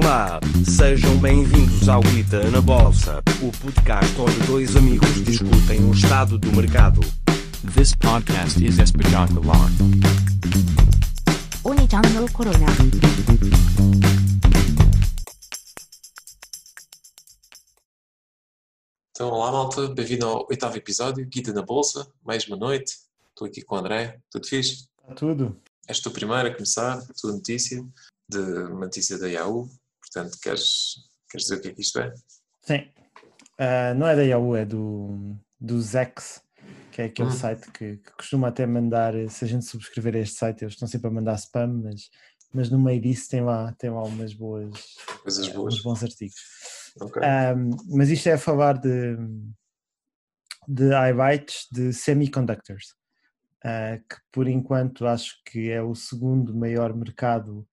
Olá, sejam bem-vindos ao Guita na Bolsa, o podcast onde dois amigos discutem o estado do mercado. This podcast is espetacular. Oni-chan no Corona. Então, olá malta, bem-vindo ao oitavo episódio, Guida na Bolsa, mais uma noite. Estou aqui com o André, tudo fixe? Tudo. És tu primeiro a começar a tua notícia, de uma notícia da Yahoo, portanto, queres, queres dizer o que é que isto é? Sim. Ah, não é da Yahoo, é do, do Zex, que é aquele Hum. site que, que costuma até mandar, se a gente subscrever este site, eles estão sempre a mandar spam, mas, mas no meio disso tem lá, tem lá umas boas, Coisas eh, boas. uns bons artigos. Ok. Um, mas isto é a falar de, de iBytes de semiconductors, uh, que por enquanto acho que é o segundo maior mercado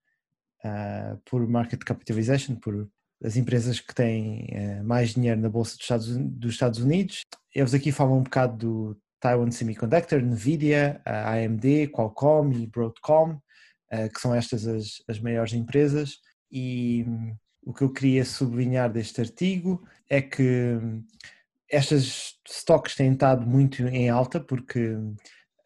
uh, por market capitalization, por as empresas que têm uh, mais dinheiro na Bolsa dos Estados, dos Estados Unidos. Eles aqui falam um bocado do Taiwan Semiconductor, Nvidia, AMD, Qualcomm e Broadcom, uh, que são estas as, as maiores empresas. E hum, o que eu queria sublinhar deste artigo é que hum, estas stocks têm estado muito em alta porque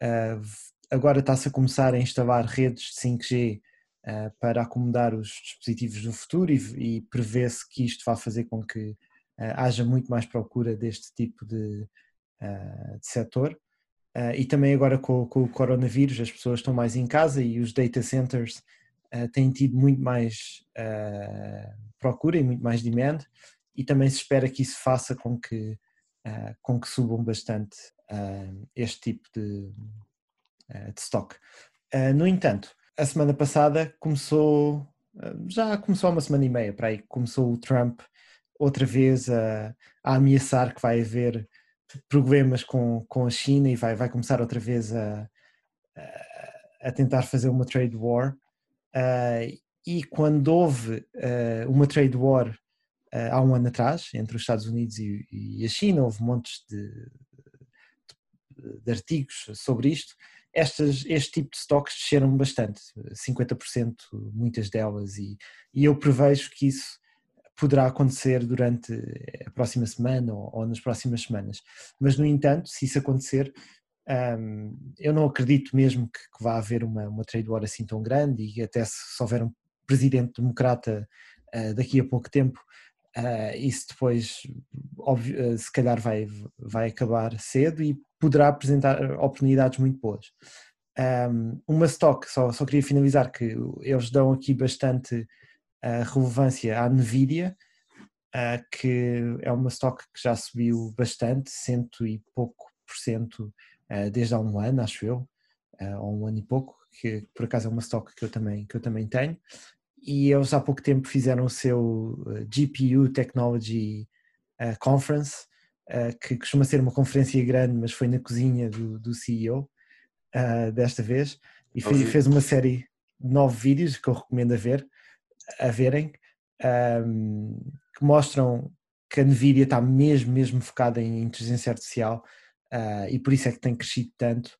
ah, v- agora está-se a começar a instalar redes de 5G ah, para acomodar os dispositivos do futuro e, e prevê-se que isto vai fazer com que ah, haja muito mais procura deste tipo de, ah, de setor. E também agora com, com o coronavírus as pessoas estão mais em casa e os data centers têm tido muito mais procura e muito mais demand e também se espera que isso faça com que, ah, com que subam bastante ah, este tipo de, ah, de stock. No entanto, a semana passada começou, ah, já começou há uma semana e meia para aí, começou o Trump outra vez a, a ameaçar que vai haver problemas com, com a China e vai, vai começar outra vez a, a, tentar fazer uma trade war. Ah, e quando houve ah, uma trade war ah, há um ano atrás entre os Estados Unidos e, e a China, houve montes de, de- de artigos sobre isto. Estas, este tipo de stocks desceram bastante, 50% muitas delas, e, e eu prevejo que isso poderá acontecer durante a próxima semana ou, ou nas próximas semanas. Mas, no entanto, se isso acontecer, hum, eu não acredito mesmo que, que vá haver uma, uma trade war assim tão grande e até se, se houver um presidente democrata ah, daqui a pouco tempo, ah, isso depois óbvio, ah, se calhar vai, vai acabar cedo e poderá apresentar oportunidades muito boas. Um, uma stock, só, só queria finalizar que eles dão aqui bastante ah, relevância à Nvidia, ah, que é uma stock que já subiu bastante, cento e pouco por cento ah, desde há um ano, acho eu, ou um ano e pouco, que por acaso é uma stock que eu também, que eu também tenho. E eles há pouco tempo fizeram o seu GPU Technology Conference, que costuma ser uma conferência grande, mas foi na cozinha do, do CEO ah, desta vez, e fe- Ouvi. fez uma série de nove vídeos que eu recomendo a ver, a verem, ahm, que mostram que a Nvidia está mesmo, mesmo focada em inteligência artificial ah, e por isso é que tem crescido tanto.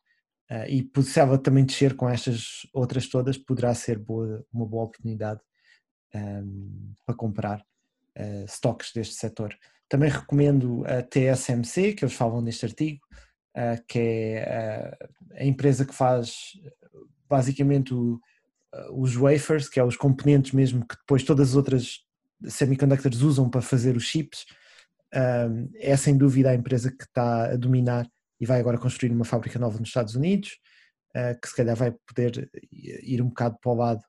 e se ela também descer com estas outras todas, poderá ser boa- uma boa oportunidade ahm, para comprar stocks deste setor. Também recomendo a TSMC, que eles falam neste artigo, ah, que é ah, a empresa que faz basicamente o- ah, os wafers, que é os componentes mesmo que depois todas as outras semiconductors usam para fazer os chips. É sem dúvida a empresa que está a dominar e vai agora construir uma fábrica nova nos Estados Unidos, que se calhar vai poder ir um bocado para o lado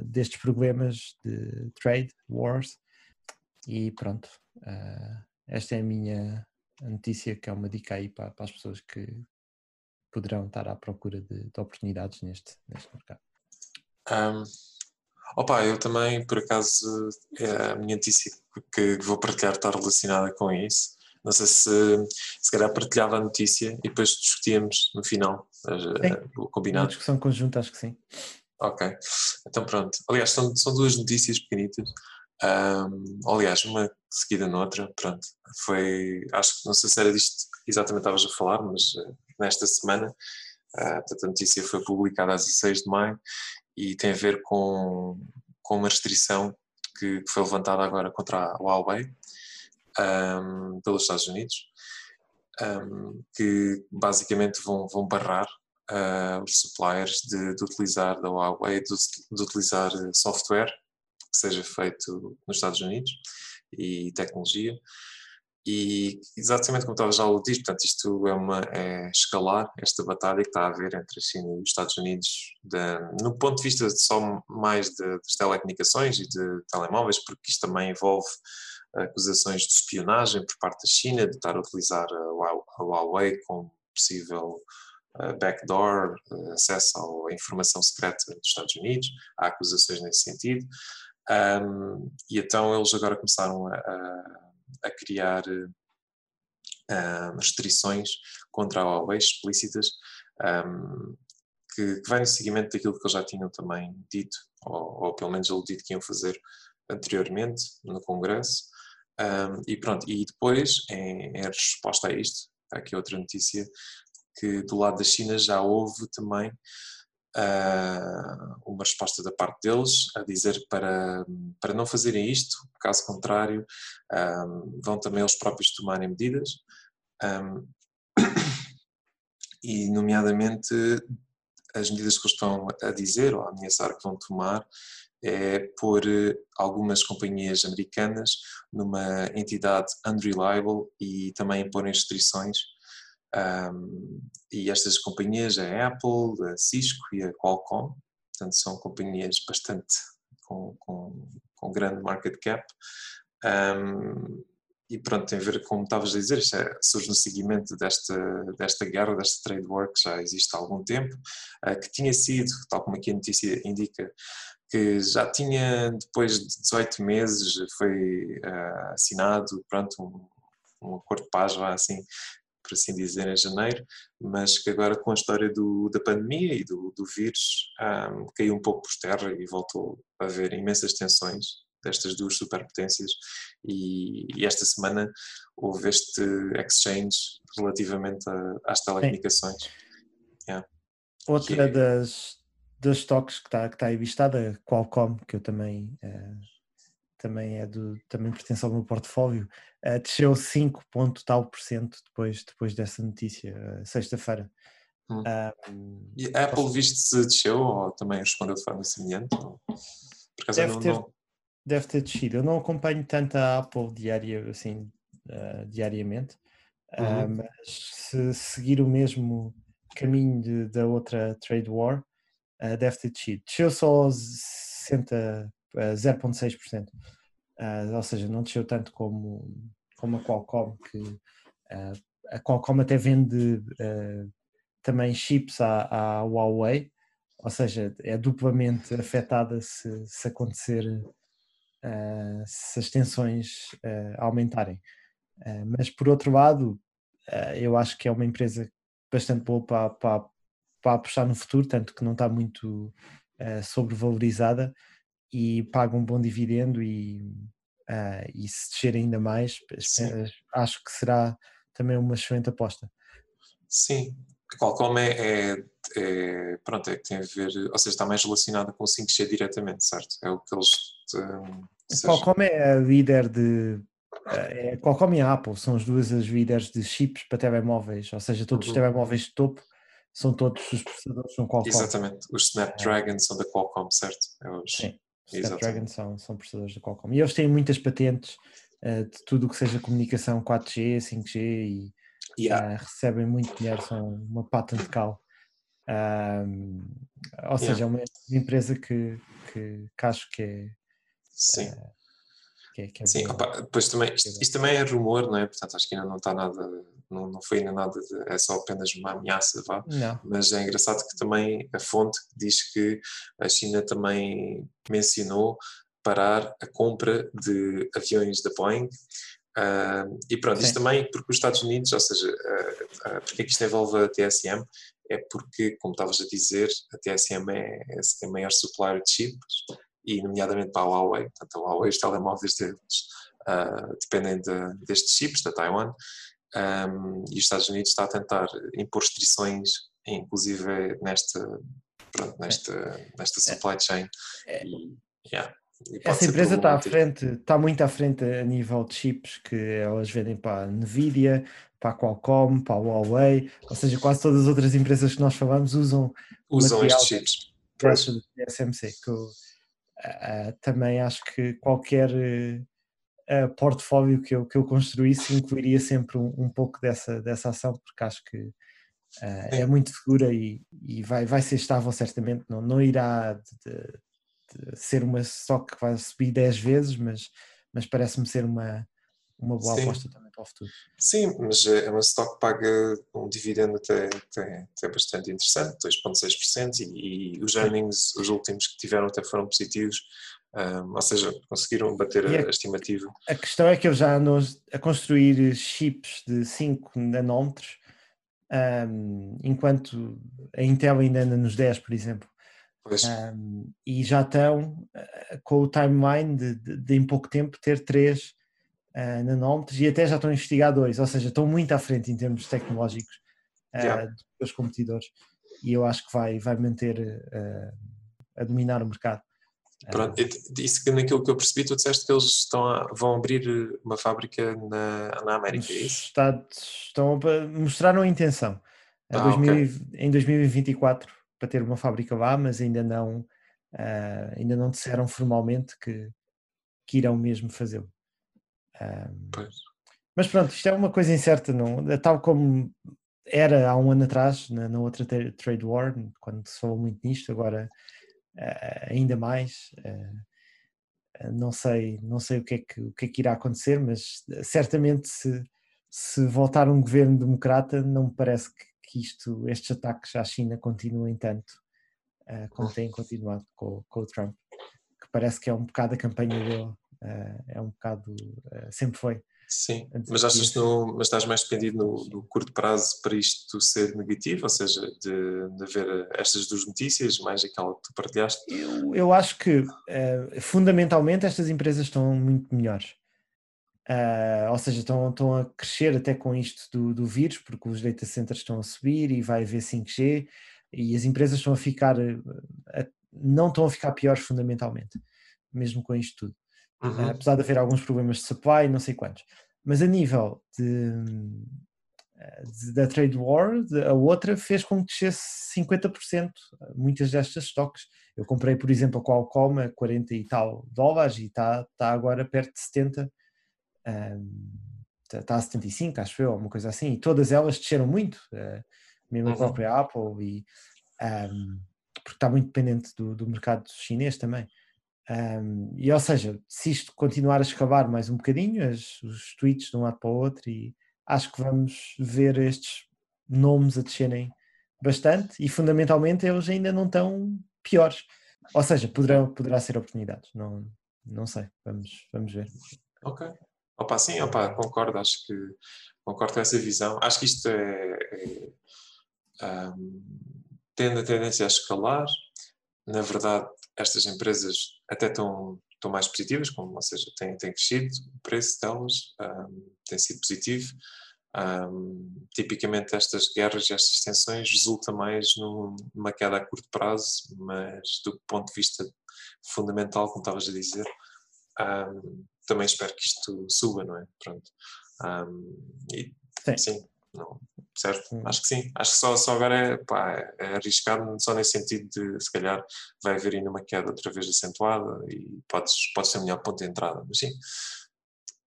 destes problemas de trade, wars. E pronto, ah, esta é a minha notícia, que é uma dica aí para, para as pessoas que poderão estar à procura de, de oportunidades neste, neste mercado. Um, opa, eu também, por acaso, é a minha notícia que vou partilhar está relacionada com isso. Não sei se se calhar partilhava a notícia e depois discutíamos no final eh, o Uma combinado. discussão conjunta, acho que sim. Ok, então pronto. Aliás, são, são duas notícias pequenitas. Ahm, aliás, uma seguida noutra, pronto. Foi, acho que não sei se era disto que exatamente estavas a falar, mas eh, nesta semana, portanto, a notícia foi publicada a 16 de maio e tem a ver com, com uma restrição que, que foi levantada agora contra a Huawei um, pelos Estados Unidos, um, que basicamente vão, vão barrar uh, os suppliers de, de, utilizar da Huawei, de, de, utilizar software que seja feito nos Estados Unidos e tecnologia. E exatamente como estava já a dizer, portanto, isto é, uma, é escalar esta batalha que está a haver entre a China e os Estados Unidos, de, no ponto de vista só mais de, das telecomunicações e de telemóveis, porque isto também envolve acusações de espionagem por parte da China, de estar a utilizar a Huawei como possível backdoor, acesso à informação secreta dos Estados Unidos, há acusações nesse sentido. Um, e então eles agora começaram a, a a criar uh, restrições contra a Huawei explícitas, um, que, que vai no seguimento daquilo que eles já tinham também dito, ou, ou pelo menos dito que iam fazer anteriormente no Congresso. Um, e pronto, e depois, em, em resposta a isto, aqui outra notícia, que do lado da China já houve também uma resposta da parte deles a dizer para, para não fazerem isto, caso contrário, ah, vão também eles próprios tomarem medidas. Um, e, nomeadamente, as medidas que eles estão a dizer ou a ameaçar que vão tomar é pôr algumas companhias americanas numa entidade unreliable e também pôr restrições um, e estas companhias, a Apple, a Cisco e a Qualcomm, portanto são companhias bastante com, com, com grande market cap. Um, e pronto, tem a ver, como estavas a dizer, é, surge no seguimento desta, desta guerra, desta trade war que já existe há algum tempo, uh, que tinha sido, tal como aqui a notícia indica, que já tinha, depois de 18 meses, foi uh, assinado, pronto, um, um acordo de paz, assim, por assim dizer, em janeiro, mas que agora com a história do, da pandemia e do, do vírus um, caiu um pouco por terra e voltou a haver imensas tensões destas duas superpotências e, e esta semana houve este exchange relativamente a, às telecomunicações. Yeah. Outra é... das, das toques que está que tá aí vistada, Qualcomm, que eu também uh, também é do também pertence ao meu portfólio, uh, desceu 5 ponto tal por cento depois, depois dessa notícia, uh, sexta-feira. Hum. Um, e a Apple viste se desceu ou também respondeu de forma semelhante? Ou... deve, não, ter, não... deve ter descido. Eu não acompanho tanto a Apple diária, assim, uh, diariamente, uhum. mas se seguir o mesmo caminho de, da outra trade war, deve ter descido. Desceu só 60 0,6%. Uh, ou seja, não desceu tanto como, como a Qualcomm, que uh, a Qualcomm até vende uh, também chips à, à, Huawei, ou seja, é duplamente afetada se, se acontecer, se as tensões aumentarem. mas por outro lado, eu acho que é uma empresa bastante boa para, para, para apostar no futuro, tanto que não está muito sobrevalorizada e paga um bom dividendo e, uh, e se descer ainda mais, Sim. acho que será também uma excelente aposta. Sim, a Qualcomm é, é, é, pronto, é que tem a ver, ou seja, está mais relacionada com o 5G diretamente, certo? É o que eles. Um, a Qualcomm é a líder de. Eh, é, a Qualcomm e a Apple são as duas as líderes de chips para telemóveis, ou seja, todos uhum. os telemóveis de topo são todos os processadores são Qualcomm. Exatamente, os Snapdragon são da Qualcomm, certo? É os, Sim. Snapdragon são, são processadores da Qualcomm. E eles têm muitas patentes uh, de tudo o que seja comunicação 4G, 5G e yeah. uh, recebem muito dinheiro, são uma patent cow. Um, ou seja, é uma empresa que, que, que acho que é. Sim. Uh, que é, que é Sim, opa, depois também, isto, isto, também é rumor, não é? Portanto, acho que ainda não está nada não, não foi ainda nada, de, é só apenas uma ameaça, vá. Não. Mas é engraçado que também a fonte diz que a China também mencionou parar a compra de aviões da Boeing. Uh, e pronto, Sim. isto também porque os Estados Unidos, ou seja, uh, uh, porque é que isto envolve a TSM? É porque, como estavas a dizer, a TSM é, é a maior supplier de chips e nomeadamente para a Huawei, portanto a Huawei, os telemóveis deles uh, dependem de, destes chips da Taiwan um, e os Estados Unidos está a tentar impor restrições, inclusive nesta, pronto, nesta, nesta supply chain. É, e, yeah. E Essa empresa está à frente, está muito à frente a nível de chips que elas vendem para a Nvidia, para a Qualcomm, para a Huawei, ou seja, quase todas as outras empresas que nós falamos usam Usam estes chips. Dessa de TSMC, que eu ah, ah, também acho que qualquer eh, ah, portfólio que eu, que eu construísse incluiria sempre um, um pouco dessa, dessa ação, porque acho que ah, é muito segura e, e vai, vai ser estável certamente, não, não irá de- de- de ser uma stock que vai subir 10 vezes, mas, mas parece-me ser uma, uma boa Sim. aposta também para o futuro. Sim, mas é uma stock que paga um dividendo até, até, até bastante interessante, 2,6%, e, e os earnings, os últimos que tiveram até foram positivos, um, ou seja, conseguiram bater a, a estimativa. A questão é que eles já andam a construir chips de 5 nanómetros, ahm, enquanto a Intel ainda anda nos 10, por exemplo. Um, e já estão uh, com o timeline de, de- de em pouco tempo ter 3 nanómetros e até já estão a investigar dois, ou seja, estão muito à frente em termos tecnológicos uh, Yeah. dos competidores e eu acho que vai, vai manter uh, a dominar o mercado. Pronto. E naquilo que eu percebi, tu disseste que eles estão a- vão abrir uma fábrica na, na América, é isso? Estados estão a mostraram a intenção Ah, 2000 ok. em 2024 para ter uma fábrica lá, mas ainda não, uh, ainda não disseram formalmente que, que irão mesmo fazê-lo. Um, Pois. Mas pronto, isto é uma coisa incerta, não? É Tal como era há um ano atrás, na, na outra tra- trade war, quando se falou muito nisto, agora eh, ainda mais. eh, eh, não sei, não sei o que, é que, o que é que irá acontecer, mas eh, certamente se, se voltar um governo democrata, não me parece que, que isto, estes ataques à China continuem tanto eh, como têm continuado com, com o Trump, que parece que é um bocado a campanha dele, eh, é um bocado, eh, sempre foi. Sim, mas achas mas estás mais dependido no, no curto prazo para isto ser negativo, ou seja, de, de ver estas duas notícias, mais aquela que tu partilhaste? Eu, eu acho que eh, fundamentalmente estas empresas estão muito melhores. Ah, ou seja, estão, estão a crescer até com isto do, do vírus, porque os data centers estão a subir e vai haver 5G e as empresas estão a ficar, eh, a- não estão a ficar piores fundamentalmente, mesmo com isto tudo. Uhum. apesar de haver alguns problemas de supply, não sei quantos. Mas a nível de, de- da trade war, de- a outra fez com que descesse 50% muitas destas stocks. Eu comprei, por exemplo, a Qualcomm a 40 e tal dólares e está está agora perto de 70, está está a 75, acho eu, uma coisa assim, e todas elas desceram muito, eh, mesmo a Uhum. própria Apple, e, ahm, porque está muito dependente do, do mercado chinês também. Um, e ou seja, se isto continuar a escavar mais um bocadinho, as- os tweets de um lado para o outro, e acho que vamos ver estes nomes a descerem bastante e fundamentalmente eles ainda não estão piores. Ou seja, poderão, poderá ser oportunidades, não, não sei, vamos, vamos ver. Ok. Opa, sim, opa, concordo, acho que concordo com essa visão. Acho que isto é, é tende a tendência a escalar. Na verdade, estas empresas até estão, estão mais positivas, como, ou seja, têm, têm crescido, o preço delas ahm, tem sido positivo. Ahm, tipicamente estas guerras e estas tensões resulta mais num- numa queda a curto prazo, mas do ponto de vista fundamental, como estavas a dizer, ahm, também espero que isto suba, não é? Pronto. Ahm, e, Sim. sim, não, certo? Hum. Acho que sim. Acho que só, só agora é, pá, é arriscado, só nesse sentido de se calhar vai haver ainda uma queda outra vez acentuada e pode, pode ser o melhor ponto de entrada, mas sim,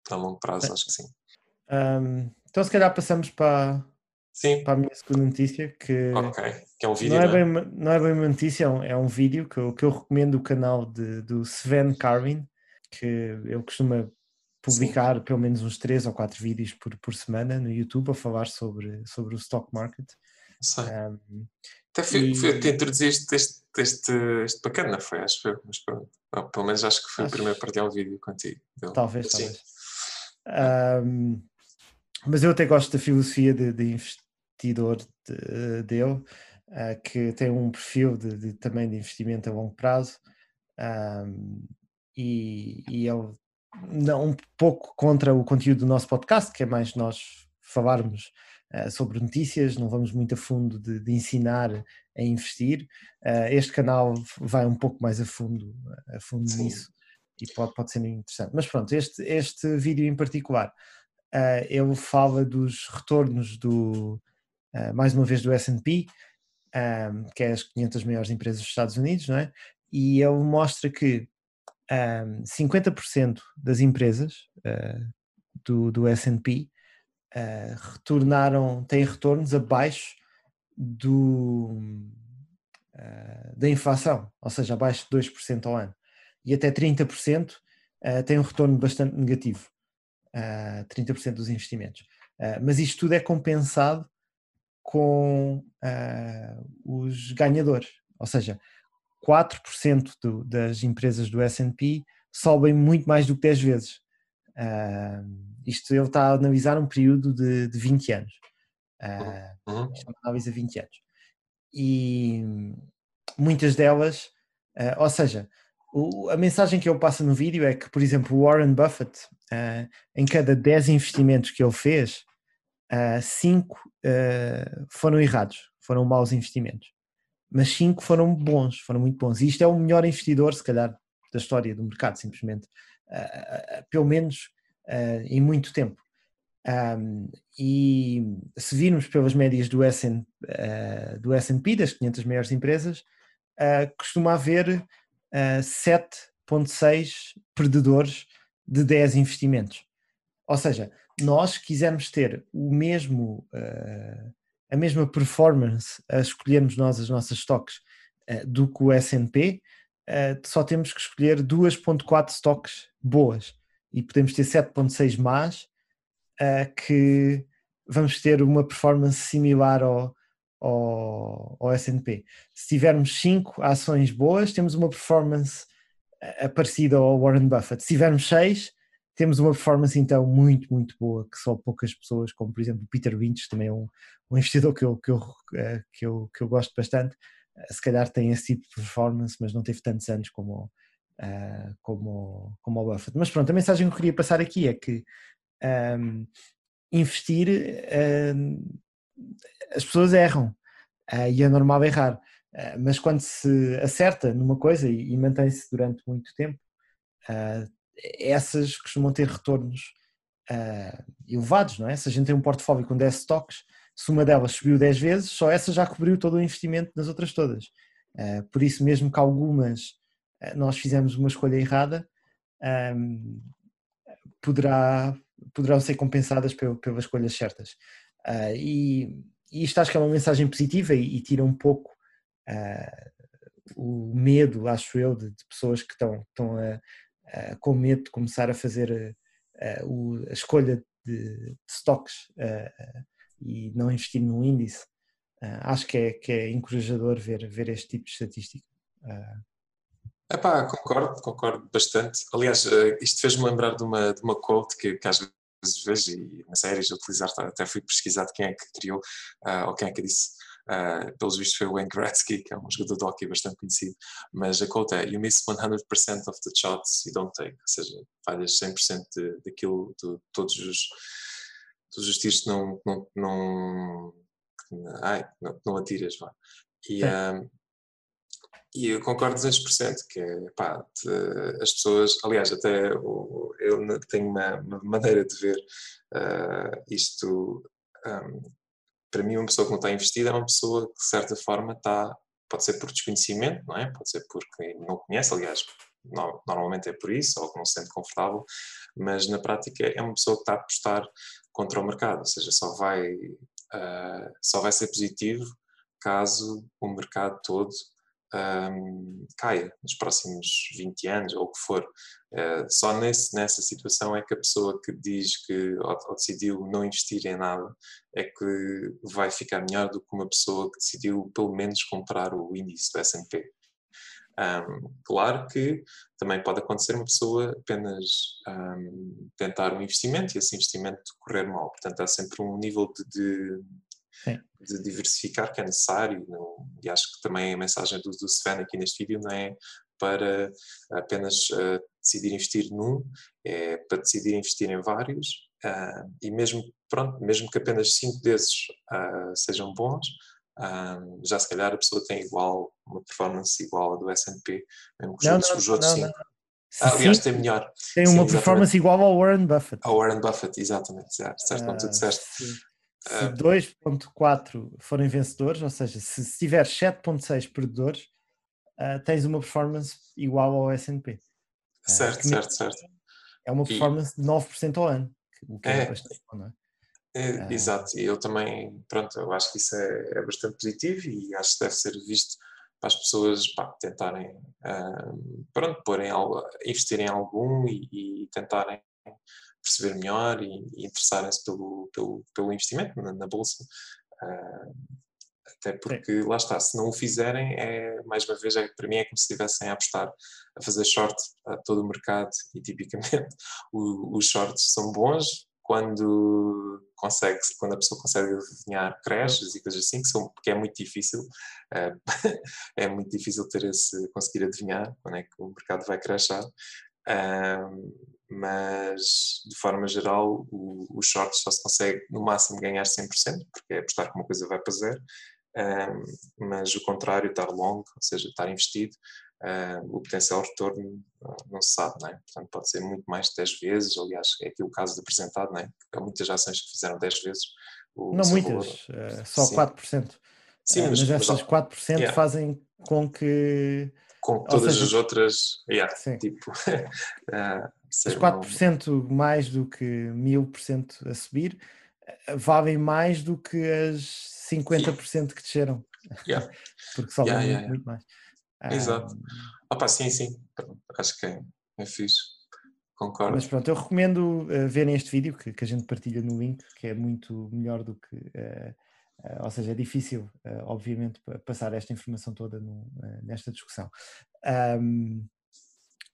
a longo prazo Sim. acho que sim. Um, então se calhar passamos para, Sim, para a minha segunda notícia, que ok. Que é um vídeo, não, é não é? bem, uma- não é bem uma notícia, é um, é um vídeo que eu, que eu recomendo o canal de, do Sven Carvin, que ele costuma publicar pelo menos uns três ou quatro vídeos por, por semana no YouTube a falar sobre, sobre o stock market. Sei. Um, Até foi, e- foi até introduziste este, este, este bacana, não foi? Acho que foi, mas pronto. Ou, pelo menos acho que foi Acho- o primeiro a partilhar o vídeo contigo. dele. talvez, Mas sim. talvez. Um, mas eu até gosto da filosofia de, de investidor de- dele, uh, que tem um perfil de, de- também de investimento a longo prazo um, e, e ele um pouco contra o conteúdo do nosso podcast, que é mais nós falarmos uh, sobre notícias, não vamos muito a fundo de, de ensinar a investir. Uh, este canal vai um pouco mais a fundo, a fundo Sim. nisso. e pode, pode ser interessante. Mas pronto, este, este vídeo em particular, uh, ele fala dos retornos do, uh, mais uma vez do S&P, um, que é as 500 maiores empresas dos Estados Unidos, não é? E ele mostra que um, 50% das empresas uh, do, do S&P retornaram, têm retornos abaixo do, da inflação, ou seja, abaixo de 2% ao ano e até 30% uh, tem um retorno bastante negativo, uh, 30% dos investimentos. Uh, mas isto tudo é compensado com uh, os ganhadores, ou seja, 4% do, das empresas do S&P sobem muito mais do que 10 vezes. Uh, isto ele está a analisar um período de, de 20 anos. Uh, uhum. Isto é uma análise a 20 anos. E muitas delas, uh, ou seja, o, a mensagem que ele passa no vídeo é que, por exemplo, o Warren Buffett, uh, em cada 10 investimentos que ele fez, 5 uh, uh, foram errados, foram maus investimentos. Mas 5 foram bons, foram muito bons. E isto é o melhor investidor, se calhar, da história do mercado, simplesmente. pelo menos em muito tempo. Um, e se virmos pelas médias do S&P, do das 500 maiores empresas, costuma haver uh, 7,6 perdedores de 10 investimentos. Ou seja, nós quisermos ter o mesmo, uh, a mesma performance a escolhermos nós as nossas stocks uh, do que o S&P, uh, só temos que escolher 2.4 stocks boas e podemos ter 7.6 más que vamos ter uma performance similar ao, ao, ao S&P. Se tivermos 5 ações boas, temos uma performance eh, parecida ao Warren Buffett. Se tivermos 6, temos uma performance então muito, muito boa, que só poucas pessoas, como por exemplo o Peter Lynch, também é um, um investidor que eu, que, eu, eh, que, eu, que eu gosto bastante, eh, se calhar tem esse tipo de performance, mas não teve tantos anos como, uh, como, como o Buffett. Mas pronto, a mensagem que eu queria passar aqui é que um, ehm, investir uh, as pessoas erram uh, e é normal errar. Uh, mas quando se acerta numa coisa e, e mantém-se durante muito tempo, essas costumam ter retornos elevados, não é? Se a gente tem um portfólio com 10 stocks, se uma delas subiu 10 vezes, só essa já cobriu todo o investimento nas outras todas. por isso, mesmo que algumas nós fizemos uma escolha errada, um, poderá, poderão ser compensadas pelas escolhas certas. e e isto acho que é uma mensagem positiva e, e tira um pouco uh, o medo, acho eu, de, de pessoas que estão, estão a, a, com medo de começar a fazer a, o, a escolha de, de stocks uh, e não investir no índice. acho que é, que é encorajador ver, ver este tipo de estatística. Epá, concordo, concordo bastante. Aliás, isto fez-me lembrar de uma, de uma quote que, que às vezes vejo e nas séries utilizar, até fui pesquisado quem é que criou, uh, ou quem é que disse, uh, pelos vistos foi o Wayne Gretzky, que é um jogador de hockey bastante conhecido, mas a quote é You miss 100% of the shots you don't take, ou seja, falhas 100% de, daquilo, de todos os, todos os tiros que não, não, não, ai, não, não atiras, vá. E, um, e eu concordo 200%, que é, pá, as pessoas, aliás, até eu tenho uma, uma maneira de ver uh, isto, um, para mim uma pessoa que não está investida é uma pessoa que de certa forma está, pode ser por desconhecimento, não é? Pode ser porque não conhece, aliás, normalmente é por isso, ou que não se sente confortável, mas na prática é uma pessoa que está a apostar contra o mercado, ou seja, só vai, uh, só vai ser positivo caso o mercado todo um, caia nos próximos 20 anos ou o que for. Uh, só nesse, nessa situação é que a pessoa que diz que ou, ou, decidiu não investir em nada é que vai ficar melhor do que uma pessoa que decidiu pelo menos comprar o índice do S&P. Um, claro que também pode acontecer uma pessoa apenas um, tentar um investimento e esse investimento correr mal. Portanto, há sempre um nível de, de de diversificar que é necessário. Não, e acho que também a mensagem do, do Sven aqui neste vídeo não é para apenas uh, decidir investir num, é para decidir investir em vários. Uh, e mesmo, pronto, mesmo que apenas cinco desses uh, sejam bons, já se calhar a pessoa tem igual, uma performance igual à do S&P, mesmo que não, os, não, outros não, cinco. Ah, aliás, sim, tem melhor. tem sim, uma exatamente. performance igual ao Warren Buffett. Ao Warren Buffett, exatamente, certo, certo como tu Ah, disseste. Se, se Ah. 2.4 forem vencedores, ou seja, se, se tiver 7.6 perdedores, ah, tens uma performance igual ao S&P. Ah, Certo, certo, certo. É uma E- performance de 9% ao ano, o que é, É. bastante bom, não é? É, Ah. Exato, e eu também, pronto, eu acho que isso é, é bastante positivo e acho que deve ser visto para as pessoas pá, tentarem, ah, pronto, porem algo, investirem em algum e, e tentarem perceber melhor e, e interessarem-se pelo, pelo, pelo investimento na, na bolsa. Ah, até porque, lá está, se não o fizerem, é, mais uma vez, é, para mim é como se estivessem a apostar, a fazer short a todo o mercado e tipicamente o- os shorts são bons quando consegue quando a pessoa consegue adivinhar crashes e coisas assim que são que é muito difícil eh, é muito difícil ter esse conseguir adivinhar quando é que o mercado vai crashar Mas de forma geral o, o short só se consegue no máximo ganhar 100% porque é apostar que uma coisa vai para zero mas o contrário estar long ou seja estar investido o potencial retorno ah, não se sabe, não é? Portanto, pode ser muito mais de 10 vezes, aliás, é aqui o caso de apresentado, não é? Há muitas ações que fizeram 10 vezes o Não muitas, valor. eh, só Sim. 4%. Sim, Eh, mas, mas há- 4% yeah. fazem com que com todas seja, as outras, yeah, sim. tipo, ah, os ser 4% mais do que 1000% a subir eh, valem mais do que as 50% que desceram. Yeah. Porque sobem Yeah, muito, yeah, yeah. muito mais. Exato. Ah, Opa, sim, sim, acho que é, é fixe, concordo. Mas pronto, eu recomendo eh, verem este vídeo que, que a gente partilha no link, que é muito melhor do que. eh, eh, ou seja, é difícil, eh, obviamente, pa- passar esta informação toda no- eh, nesta discussão. Ahm,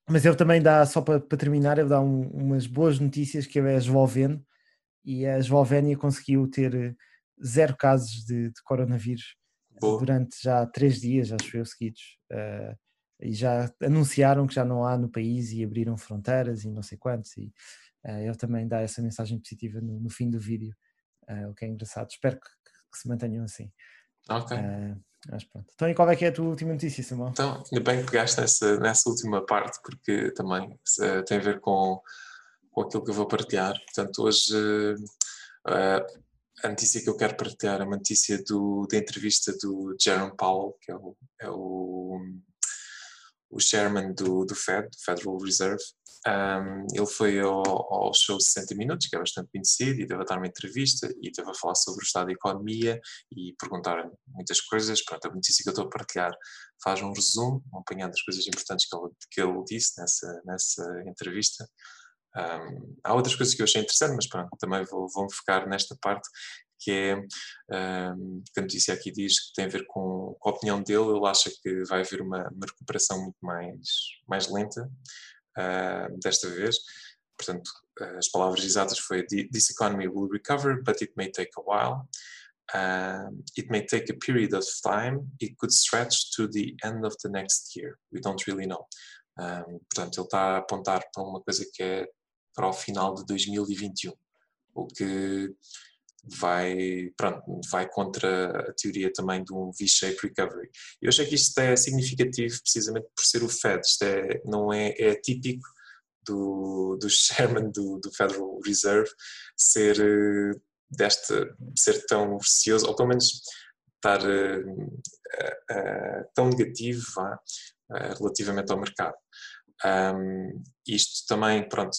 mas eu também dá, só para, para terminar, eu dá um- umas boas notícias que é a Eslovênia e a Eslovénia conseguiu ter zero casos de, de coronavírus Boa. durante já três dias, acho eu, seguidos. e já anunciaram que já não há no país e abriram fronteiras e não sei quantos. E ele também dá essa mensagem positiva no, no fim do vídeo, o que é engraçado. Espero que, que se mantenham assim. Ok. Eh, mas pronto. Então, e qual é que é a tua última notícia, Samuel? Então, ainda bem que pegaste nessa, nessa última parte, porque também eh, tem a ver com, com aquilo que eu vou partilhar. Portanto, hoje eh, a notícia que eu quero partilhar é uma notícia do, da entrevista do Jerome Powell, que é o, é o, o chairman do, do Fed, do Federal Reserve. Um, ele foi ao, ao show 60 Minutos, que é bastante conhecido, e teve a dar uma entrevista e teve a falar sobre o estado da economia e perguntar muitas coisas. Pronto, a notícia que eu estou a partilhar faz um resumo, um apanhado das coisas importantes que ele, que ele disse nessa, nessa entrevista. Um, há outras coisas que eu achei interessante, mas pronto, também vou, vou focar nesta parte, que é, um, a notícia aqui diz que tem a ver com, com a opinião dele, ele acha que vai haver uma, uma recuperação muito mais, mais lenta uh, desta vez, portanto, as palavras exatas foi This economy will recover, but it may take a while. Um, it may take a period of time. It could stretch to the end of the next year. We don't really know. Um, portanto, ele está a apontar para uma coisa que é para o final de 2021, o que vai, pronto, vai contra a teoria também de um V-shape recovery. Eu achei que isto é significativo precisamente por ser o Fed, isto é, não é, é típico do, do chairman do, do Federal Reserve ser eh, desta, ser tão receoso, ou pelo menos estar uh, uh, tão negativo uh, relativamente ao mercado. Um, isto também, pronto,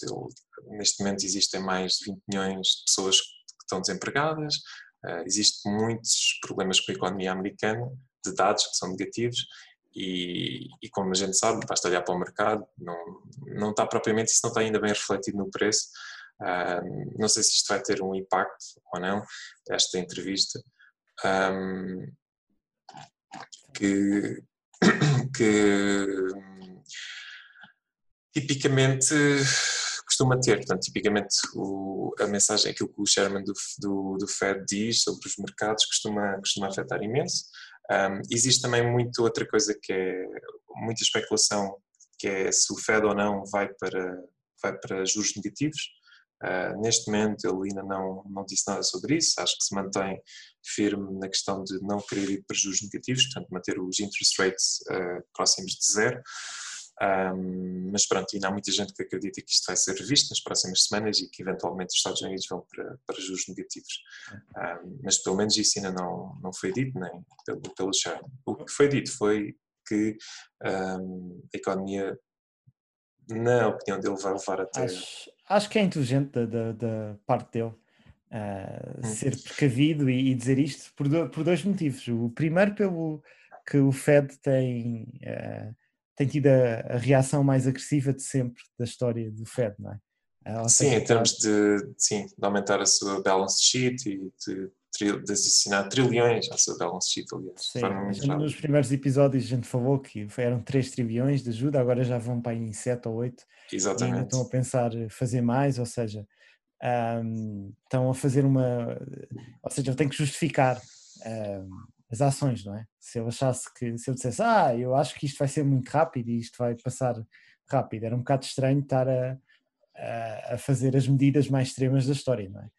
neste momento existem mais de 20 milhões de pessoas estão desempregadas, uh, existem muitos problemas com a economia americana, de dados que são negativos, e, e, como a gente sabe, basta olhar para o mercado, não, não está propriamente, isso não está ainda bem refletido no preço. Uh, não sei se isto vai ter um impacto ou não, esta entrevista. Um, que, que tipicamente costuma ter. Portanto, tipicamente o, a mensagem, aquilo que o chairman do, do, do, Fed diz sobre os mercados costuma, costuma afetar imenso. Um, existe também muito outra coisa que é muita especulação, que é se o Fed ou não vai para, vai para juros negativos. Uh, neste momento ele ainda não, não disse nada sobre isso, acho que se mantém firme na questão de não querer ir para juros negativos, portanto manter os interest rates uh, próximos de zero. Um, mas pronto, ainda há muita gente que acredita que isto vai ser revisto nas próximas semanas e que eventualmente os Estados Unidos vão para, para juros negativos. Um, mas pelo menos isso ainda não, não foi dito, nem pelo, pelo Sharon. O que foi dito foi que um, a economia, na opinião dele, vai levar até. Acho, acho que é inteligente da, da, da parte dele. Uh, ser precavido e, e, dizer isto por, do, por dois motivos. O primeiro, pelo que o Fed tem, uh, tem tido a, a, reação mais agressiva de sempre da história do Fed, não é? Uh, sim, em termos de, sim, de aumentar a sua balance sheet e de, de adicionar trilhões à sua balance sheet, aliás. Sim, nos primeiros episódios a gente falou que eram 3 trilhões de ajuda, agora já vão para aí em 7 ou 8. Exatamente. E ainda estão a pensar fazer mais, ou seja, um, estão a fazer uma. Ou seja, tenho que justificar um, as ações, não é? Se eu achasse que. Se eu dissesse, ah, eu acho que isto vai ser muito rápido e isto vai passar rápido, era um bocado estranho estar a, a, a fazer as medidas mais extremas da história, não é?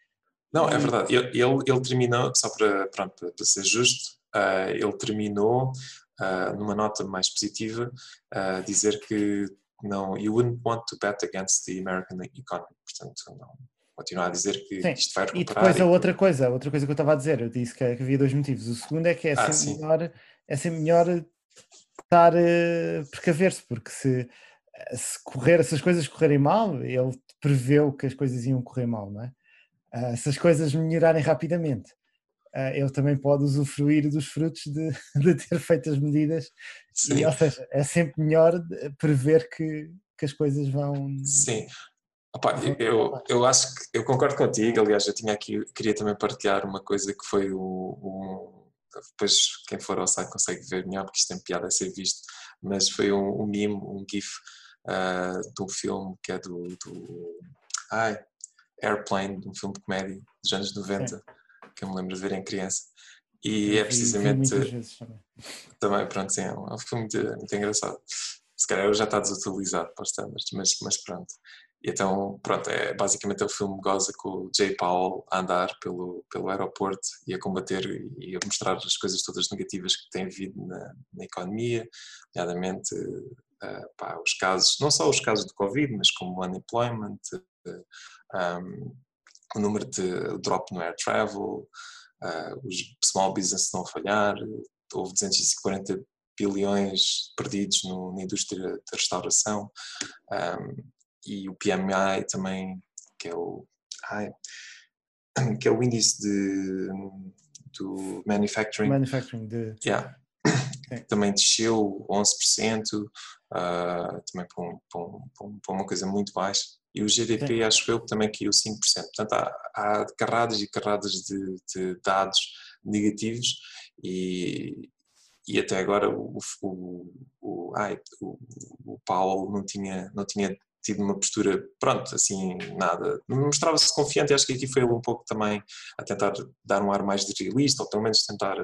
Não, é verdade. Ele, ele, ele terminou, só para, pronto, para ser justo, uh, ele terminou uh, numa nota mais positiva, uh, dizer que não, you wouldn't want to bet against the American economy. Portanto, não, continuar a dizer que sim. isto vai recuperar. E depois a outra coisa, a outra coisa que eu estava a dizer, eu disse que, havia dois motivos. O segundo é que é ah, sempre, melhor, é sempre melhor estar uh, precaver-se, porque se, se correr, se as coisas correrem mal, ele preveu que as coisas iam correr mal, não é? Uh, se as coisas melhorarem rapidamente, uh, ele também pode usufruir dos frutos de, de ter feito as medidas. Sim. E, ou seja, é sempre melhor prever que, que as coisas vão. Sim, Opa, eu, eu acho que eu concordo contigo, aliás, eu tinha aqui, queria também partilhar uma coisa que foi o, o depois quem for ao site consegue ver melhor porque isto tem piada a ser visto, mas foi um, um meme, um gif uh, de um filme que é do, do ai, Airplane, um filme de comédia dos anos 90, Sim. que eu me lembro de ver em criança. E eu é precisamente. também. também, pronto, sim, é um, é filme muito, muito engraçado. Se calhar já está desatualizado para os standards, mas, mas pronto. E então, pronto, é, basicamente o filme goza com o Jay Powell a andar pelo, pelo aeroporto e a combater e a mostrar as coisas todas negativas que tem havido na, na economia, nomeadamente uh, pá, os casos, não só os casos do Covid, mas como o unemployment, uh, um, o número de drop no air travel, uh, os small business a falhar, houve 240 bilhões perdidos no, na indústria da restauração. Um, e o PMI também, que é o, ai, que é o índice de, do manufacturing. Manufacturing de... Yeah. Okay. Também desceu 11%, uh, ah, também para, um, para, um, para, uma coisa muito baixa. E o GDP, Sim. acho eu, que também caiu 5%. Portanto, há, há carradas e carradas de, de dados negativos e, e até agora o, o, o, ai, o, o Paulo não tinha, não tinha tido uma postura, pronto, assim, nada. Mostrava-se confiante acho que aqui foi ele um pouco também a tentar dar um ar mais realista, ou pelo menos tentar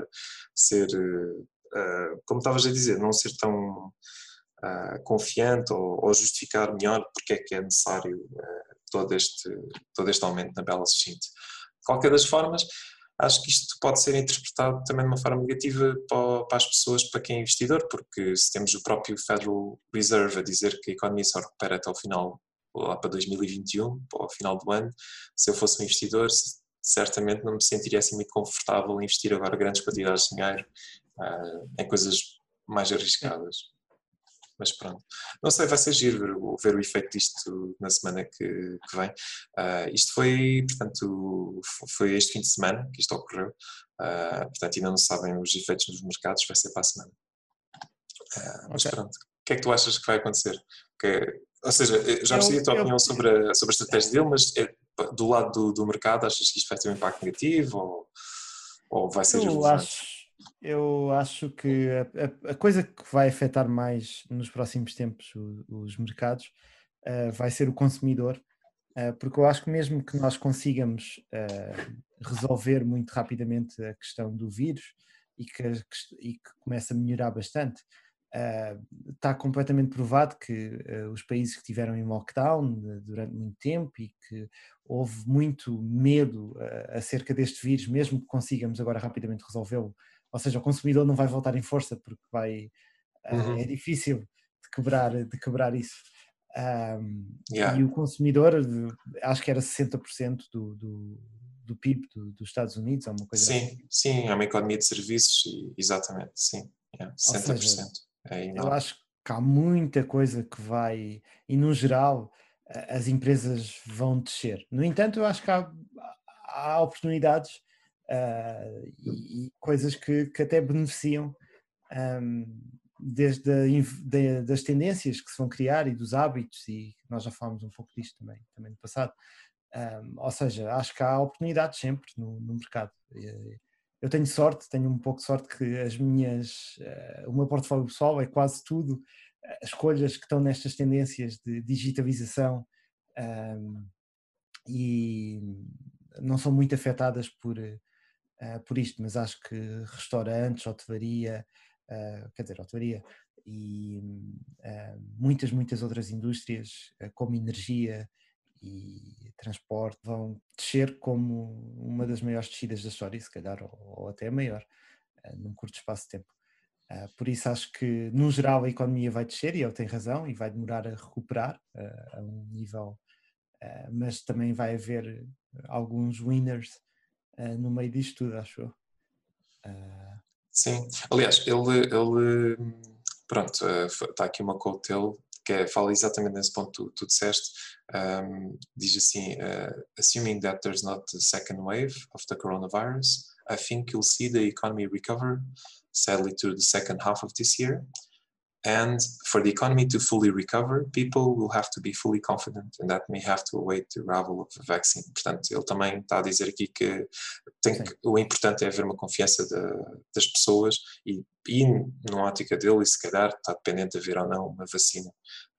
ser, uh, como estavas a dizer, não ser tão uh, confiante ou, ou, justificar melhor porque é que é necessário uh, todo, este, todo este aumento na balance sheet. De qualquer das formas, acho que isto pode ser interpretado também de uma forma negativa para, as pessoas, para quem é investidor, porque se temos o próprio Federal Reserve a dizer que a economia só recupera até o final, lá para 2021, para o final do ano, se eu fosse um investidor, certamente não me sentiria assim muito confortável em investir agora grandes quantidades de dinheiro uh, em coisas mais arriscadas mas pronto. Não sei, vai ser giro ver, ver o efeito disto na semana que, que vem. Uh, isto foi, portanto, foi este fim de semana que isto ocorreu, uh, portanto ainda não sabem os efeitos nos mercados, vai ser para a semana. Uh, mas okay. pronto, o que é que tu achas que vai acontecer? Que, ou seja, já percebi a tua eu, opinião sobre a, sobre a estratégia dele, mas é, do lado do, do mercado achas que isto vai ter um impacto negativo ou, ou vai ser eu acho eu acho que a, a, coisa que vai afetar mais nos próximos tempos os, os mercados uh, vai ser o consumidor, uh, porque eu acho que mesmo que nós consigamos uh, resolver muito rapidamente a questão do vírus e que, e que comece a melhorar bastante, está completamente provado que os países que tiveram em lockdown durante muito tempo e que houve muito medo acerca deste vírus, mesmo que consigamos agora rapidamente resolvê-lo, ou seja, o consumidor não vai voltar em força porque vai, eh, uhum. é difícil de quebrar, de quebrar isso. Um, Yeah. E o consumidor, acho que era 60% do, do, do PIB do- dos Estados Unidos, ou uma coisa assim. Sim, sim, é uma economia de serviços e exatamente, sim. Yeah, Ou 60%. seja, é Eu acho que há muita coisa que vai, e no geral, as empresas vão descer. No entanto, eu acho que há, há oportunidades ah, e, e coisas que, que até beneficiam ahm, desde a da- das tendências que se vão criar e dos hábitos, e nós já falámos um pouco disto também, também no passado. Ahm, ou seja, acho que há oportunidades sempre no, no mercado. Eh, Eu tenho sorte, tenho um pouco de sorte que as minhas, eh, o meu portfólio pessoal é quase tudo eh, escolhas que estão nestas tendências de digitalização ahm, e não são muito afetadas por, eh, por isto, mas acho que restaurantes, hotelaria, eh, quer dizer, hotelaria e muitas, muitas outras indústrias, como energia e transporte, vão descer como uma das maiores descidas da história, se calhar, ou, ou até maior, eh, num curto espaço de tempo. Ah, por isso acho que, no geral, a economia vai descer, e ele tem razão, e vai demorar a recuperar ah, a um nível, mas também vai haver alguns winners no meio disto tudo, acho eu. Sim, aliás, ele, ele pronto, está aqui uma quote dele que é- fala exatamente nesse ponto que tu, tu disseste, um, diz assim, uh, assuming that there's not a second wave of the coronavirus, I think you'll see the economy recover, sadly to the second half of this year, and for the economy to fully recover, people will have to be fully confident and that may have to await the arrival of a vaccine. Portanto, ele também está a dizer aqui que, que o importante é haver uma confiança da- das pessoas e, e na ótica dele, e se calhar está dependente de haver ou não uma vacina.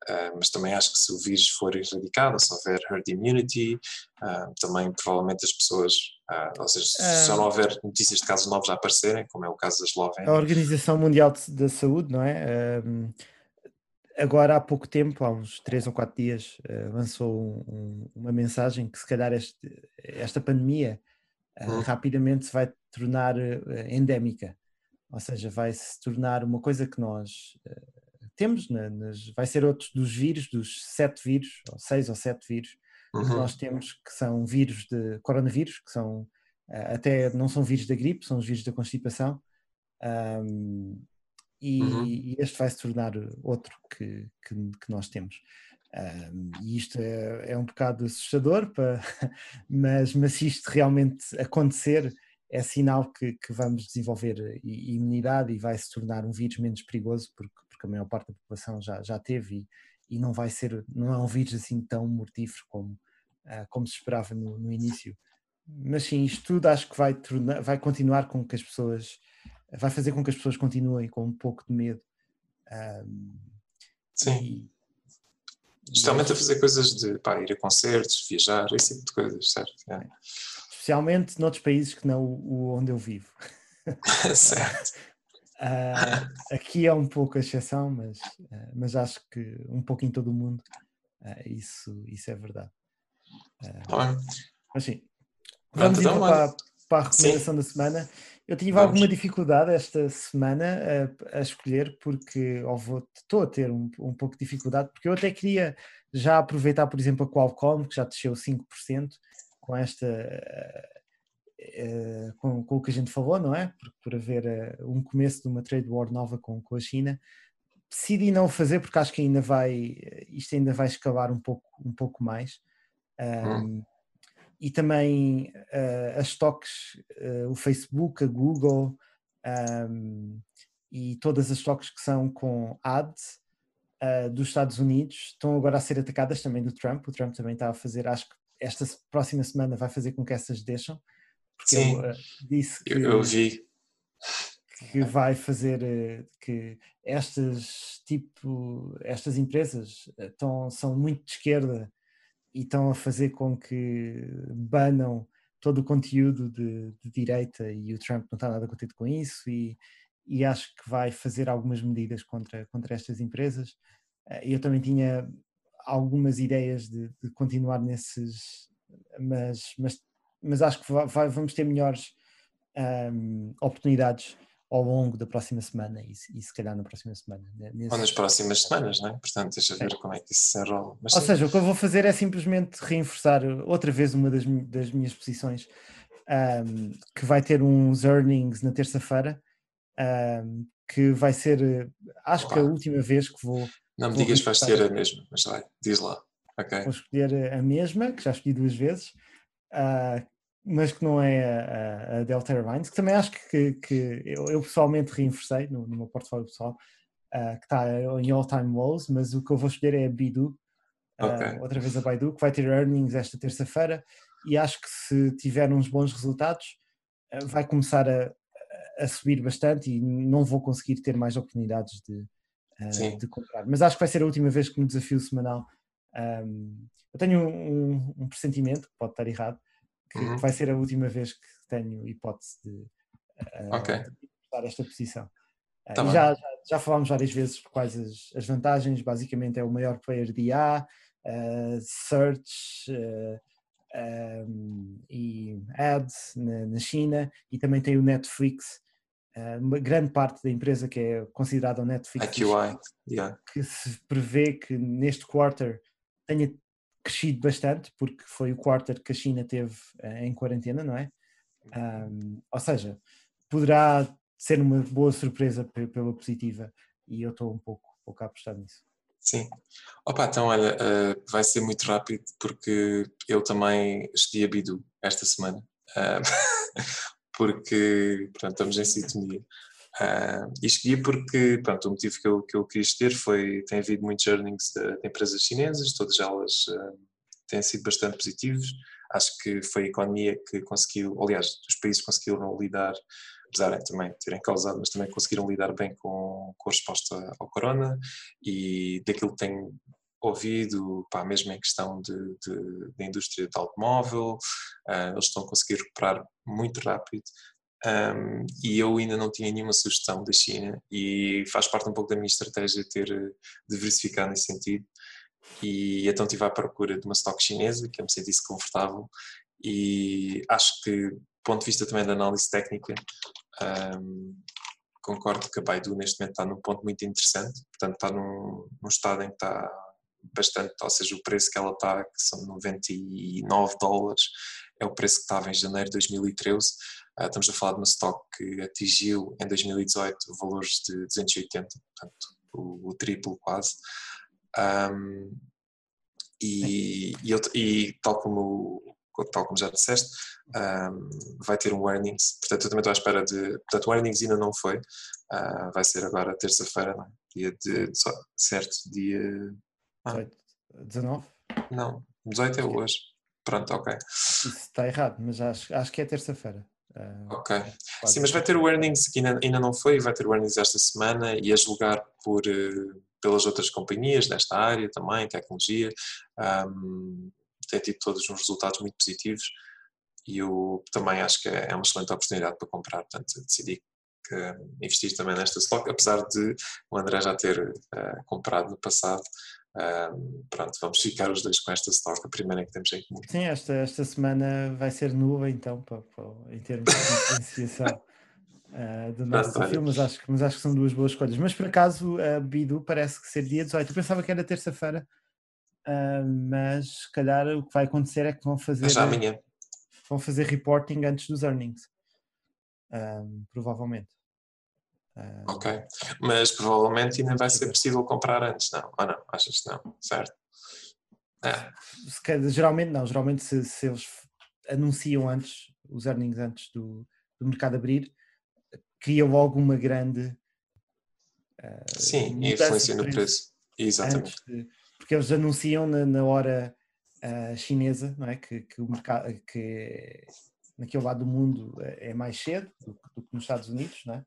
Ah, mas também acho que se o vírus for erradicado, se houver herd immunity, ah, também provavelmente as pessoas, ah, ou seja, se só não houver notícias de casos novos a aparecerem, como é o caso da Eslovénia, a Organização Mundial da Saúde, não é? Agora há pouco tempo, há uns três ou quatro dias, eh, lançou um- um- uma mensagem que se calhar este- esta pandemia ah, Hum. rapidamente se vai tornar eh, endémica, ou seja, vai se tornar uma coisa que nós temos, nas- vai ser outros dos vírus, dos sete vírus, ou seis ou sete vírus, que Uhum, nós temos que são vírus de coronavírus, que são ah, até não são vírus da gripe, são os vírus da constipação. Ahm, e, Uhum. e este vai se tornar outro que, que, que nós temos. Ahm, e isto é, é um bocado assustador, pa- mas, mas se isto realmente acontecer, é sinal que, que vamos desenvolver imunidade e vai se tornar um vírus menos perigoso, porque, porque a maior parte da população já, já teve e, e não vai ser, não é um vírus assim tão mortífero como, ah, como se esperava no, no início. Mas sim, isto tudo acho que vai, tornar, vai continuar com que as pessoas, vai fazer com que as pessoas continuem com um pouco de medo. ahm, Sim. e- Especialmente a fazer coisas de pá, ir a concertos, viajar, esse tipo de coisas, certo? É. especialmente noutros países que não o onde eu vivo. certo. Ah, aqui é um pouco a exceção, mas, ah, mas acho que um pouco em todo o mundo ah, isso, isso é verdade. Bem. Mas sim, vamos então, então olha, para, para a sim. recomendação da semana. Eu tive Vamos. alguma dificuldade esta semana a, a escolher, porque ou vou- estou a ter um, um pouco de dificuldade, porque eu até queria já aproveitar, por exemplo, a Qualcomm, que já desceu 5% com esta. Eh, eh, com, com o que a gente falou, não é? Por, por haver eh, um começo de uma trade war nova com, com a China. Decidi não o fazer porque acho que ainda vai, isto ainda vai escalar um pouco, um pouco mais. Hum. Um, e também uh, as stocks, uh, o Facebook, a Google um, e todas as stocks que são com ads uh, dos Estados Unidos estão agora a ser atacadas também do Trump. O Trump também está a fazer, acho que esta próxima semana vai fazer com que essas deixam, porque Sim. ele uh, disse que, Eu, eu vi. que vai fazer uh, que estas tipo estas empresas estão, são muito de esquerda e estão a fazer com que banam todo o conteúdo de, de direita e o Trump não está nada contente com isso e, e acho que vai fazer algumas medidas contra, contra estas empresas. Eh, Eu também tinha algumas ideias de, de continuar nesses, mas, mas, mas acho que vai- vai- vamos ter melhores ahm, oportunidades ao longo da próxima semana e, se- e se calhar na próxima semana. né, nesse- Ou nas próximas semanas, não é? Portanto, deixa ver como é que isso se enrola. Mas Ou sim. seja, o que eu vou fazer é simplesmente reforçar outra vez uma das, das minhas posições, ahm, que vai ter uns earnings na terça-feira, ahm, que vai ser, acho que a última vez que vou, não me vou digas que vais ter a mesma, mas vai, diz lá. Ok. vou escolher a mesma, que já escolhi duas vezes, ah, mas que não é a, a- Delta Airlines, que também acho que, que eu, eu pessoalmente reinversei no, no meu portfólio pessoal, ah, que está em all-time lows, mas o que eu vou escolher é a Bidu, ah, Ok. outra vez a Baidu, que vai ter earnings esta terça-feira, e acho que se tiver uns bons resultados, ah, vai começar a, a subir bastante e não vou conseguir ter mais oportunidades de, de comprar. Mas acho que vai ser a última vez que no desafio semanal um, eu tenho um, um pressentimento, pode estar errado, que Uhum. vai ser a última vez que tenho hipótese de, uh, Ok. de disputar esta posição. Uh, Tá já, já, já falámos várias vezes quais as, as vantagens, basicamente é o maior player de IA, uh, search uh, um, e ads na, na China e também tem o Netflix, uma grande parte da empresa que é considerada o Netflix IQI, yeah. que se prevê que neste quarter tenha crescido bastante, porque foi o quarter que a China teve eh, em quarentena, não é? Ahm, ou seja, poderá ser uma boa surpresa pe- pela positiva e eu estou um pouco, um pouco a apostar nisso. Sim. Opa, então olha, eh, vai ser muito rápido porque eu também escolhi a Bidu esta semana. Ah, porque, pronto, estamos em sintonia. Ah, e escolhi porque, pronto, o motivo que eu, que eu quis ter foi, tem havido muitos earnings de, de empresas chinesas, todas elas ah, têm sido bastante positivos. Acho que foi a economia que conseguiu, aliás, os países conseguiram lidar, apesar de também terem causado, mas também conseguiram lidar bem com, com a resposta ao corona e daquilo que tenho ouvido, pá, mesmo em questão de, de, de indústria de automóvel, ah, eles estão a conseguir recuperar muito rápido. Um, e eu ainda não tinha nenhuma sugestão da China e faz parte um pouco da minha estratégia ter eh, diversificado nesse sentido e então estive à procura de uma stock chinesa que eu me sentisse confortável e acho que do ponto de vista também da análise técnica um, concordo que a Baidu neste momento está num ponto muito interessante portanto está num, num estado em que está bastante, ou seja, o preço que ela está, que são 99 dólares, é o preço que estava em janeiro de 2013. Uh, estamos a falar de uma stock que atingiu em 2018 valores de 280, portanto, o, o triplo quase. Um, e, e, e, tal como tal como já disseste, um, vai ter um earnings, portanto eu também estou à espera de, portanto o earnings ainda não foi, uh, vai ser agora terça-feira, é? dia de, certo, dia... Ah. 18, 19? Não, 18 é hoje. Pronto, ok. Isso está errado, mas acho, acho que é terça-feira. Ok. Sim, mas vai ter o earnings que ainda, ainda não foi, vai ter o earnings esta semana e a julgar por, uh, pelas outras companhias desta área também, tecnologia. Um, tem tido todos uns resultados muito positivos e eu também acho que é uma excelente oportunidade para comprar, portanto decidi que investir também nesta stock, apesar de o André já ter uh, comprado no passado, uh, pronto, vamos ficar os dois com esta stock, a primeira que temos em comum. Sim, esta, esta semana vai ser nua então, para, para, em termos de diferenciação. Uh, do nosso Pronto, desafio, mas acho, que, mas acho que são duas boas escolhas. Mas por acaso a Bidu parece que ser dia 18. Eu pensava que era terça-feira, Uh, mas se calhar o que vai acontecer é que vão fazer já amanhã. vão fazer reporting antes dos earnings um, provavelmente uh, ok, mas provavelmente ainda vai ser possível comprar antes, não? Ou não? Achas que não? Certo? É. geralmente não, geralmente se, se, eles anunciam antes os earnings antes do, do mercado abrir cria logo uma grande uh, sim, influência no preço exatamente de, porque eles anunciam na, na hora uh, chinesa, não é? Que, que o mercado, que naquele lado do mundo é mais cedo do, do que nos Estados Unidos, não é?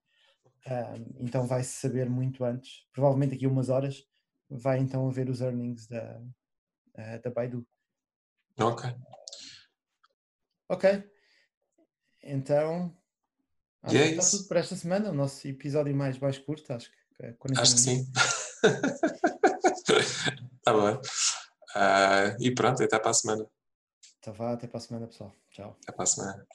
Uh, então vai-se saber muito antes, provavelmente aqui umas horas, vai então haver os earnings da, uh, da Baidu. Ok. Ok. Então. Acho é está tudo por esta semana, o nosso episódio mais baixo curto, acho que é Acho que sim. tá bom. Uh, e pronto, até para a semana. Então vá, até para a semana, pessoal. Tchau. Até para a semana.